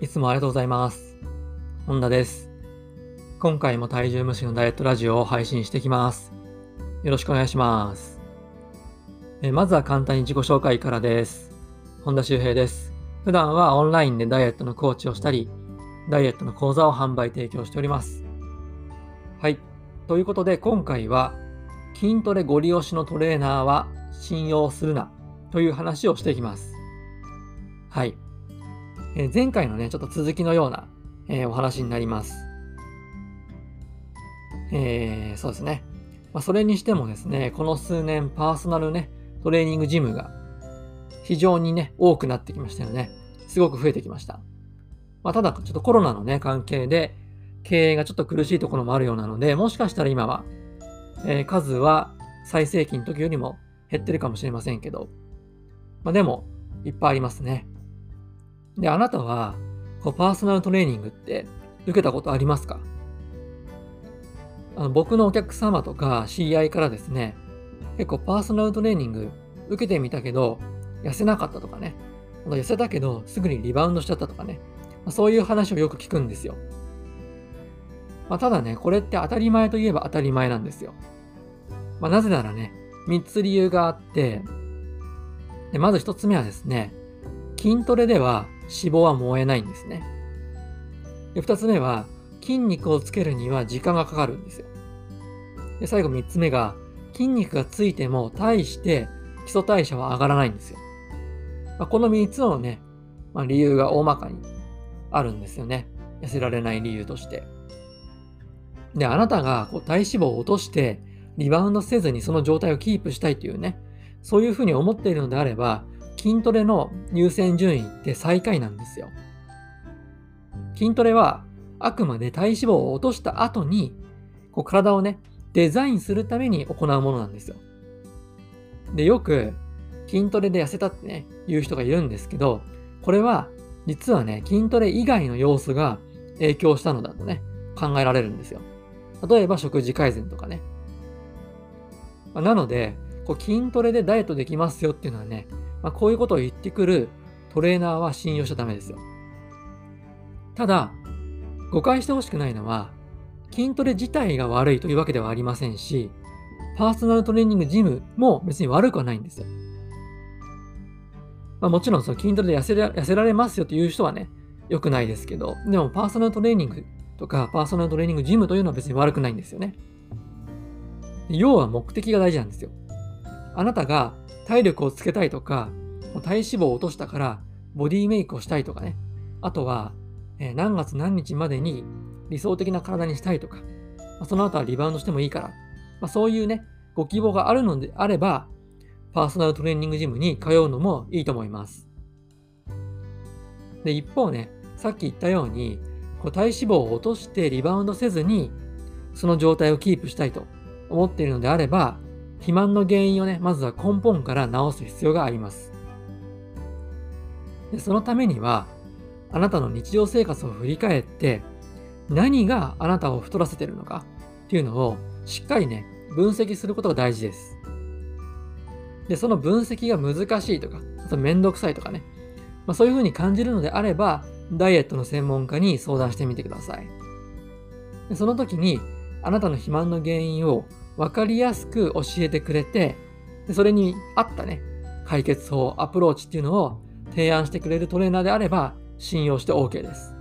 いつもありがとうございます。本田です。今回も体重無視のダイエットラジオを配信していきます。よろしくお願いします。えまずは簡単に自己紹介からです。本田修平です。普段はオンラインでダイエットのコーチをしたり、ダイエットの講座を販売提供しております。はい。ということで今回は筋トレご利用しのトレーナーは信用するなという話をしていきます。はい。えー、前回のね、ちょっと続きのような、えー、お話になります。えー、そうですね。まあ、それにしてもですね、この数年パーソナルね、トレーニングジムが非常にね、多くなってきましたよね。すごく増えてきました。まあ、ただ、ちょっとコロナのね、関係で、経営がちょっと苦しいところもあるようなので、もしかしたら今は、えー、数は最盛期の時よりも減ってるかもしれませんけど、まあ、でも、いっぱいありますね。で、あなたは、こうパーソナルトレーニングって受けたことありますか？あの僕のお客様とか知り合いからですね、結構パーソナルトレーニング受けてみたけど、痩せなかったとかね、痩せたけどすぐにリバウンドしちゃったとかね、そういう話をよく聞くんですよ。まあ、ただね、これって当たり前といえば当たり前なんですよ。まあ、なぜならね、3つ理由があって、でまず1つ目はですね、筋トレでは脂肪は燃えないんですね。で、二つ目は、筋肉をつけるには時間がかかるんですよ。で、最後三つ目が、筋肉がついても大して基礎代謝は上がらないんですよ。まあ、この三つのね、まあ、理由が大まかにあるんですよね。痩せられない理由として。で、あなたがこう体脂肪を落としてリバウンドせずにその状態をキープしたいというね、そういうふうに思っているのであれば、筋トレの優先順位って最下位なんですよ。筋トレはあくまで体脂肪を落とした後にこう体をね、デザインするために行うものなんですよ。で、よく筋トレで痩せたってね、言う人がいるんですけど、これは実はね、筋トレ以外の要素が影響したのだとね、考えられるんですよ。例えば食事改善とかね。なので、こう筋トレでダイエットできますよっていうのはね、まあ、こういうことを言ってくるトレーナーは信用しちゃダメですよ。ただ、誤解してほしくないのは、筋トレ自体が悪いというわけではありませんし、パーソナルトレーニングジムも別に悪くはないんですよ。まあ、もちろんその筋トレで痩せら痩せられますよという人はね、良くないですけど、でもパーソナルトレーニングとかパーソナルトレーニングジムというのは別に悪くないんですよね。要は目的が大事なんですよ。あなたが体力をつけたいとか、体脂肪を落としたからボディメイクをしたいとかね。あとは、え、何月何日までに理想的な体にしたいとか、まあ、その後はリバウンドしてもいいから、まあ、そういうね、ご希望があるのであれば、パーソナルトレーニングジムに通うのもいいと思います。で、一方ね、さっき言ったように、こう体脂肪を落としてリバウンドせずに、その状態をキープしたいと思っているのであれば、肥満の原因をね、まずは根本から治す必要があります。でそのためには、あなたの日常生活を振り返って、何があなたを太らせてるのかっていうのをしっかりね、分析することが大事です。で、その分析が難しいとか、あとめんどくさいとかね、まあ、そういうふうに感じるのであれば、ダイエットの専門家に相談してみてください。でその時に、あなたの肥満の原因を分かりやすく教えてくれて、それに合ったね、解決法、アプローチっていうのを提案してくれるトレーナーであれば信用して OK です。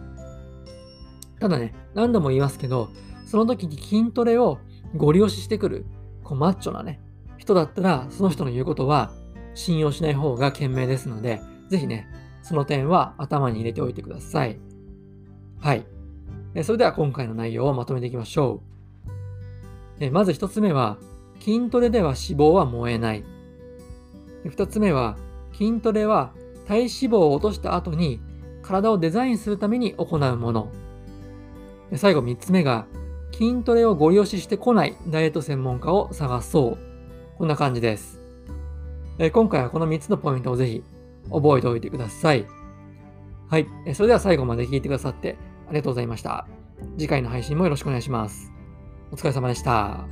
ただね、何度も言いますけど、その時に筋トレをご利用ししてくる、こうマッチョなね、人だったら、その人の言うことは信用しない方が賢明ですので、ぜひね、その点は頭に入れておいてください。はい。それでは今回の内容をまとめていきましょう。えまず1つ目は、筋トレでは脂肪は燃えない。2つ目は、筋トレは体脂肪を落とした後に体をデザインするために行うもの。最後3つ目が、筋トレをご利用ししてこないダイエット専門家を探そう。こんな感じです。え今回はこの3つのポイントをぜひ覚えておいてください。はい。それでは最後まで聞いてくださってありがとうございました。次回の配信もよろしくお願いします。お疲れ様でした。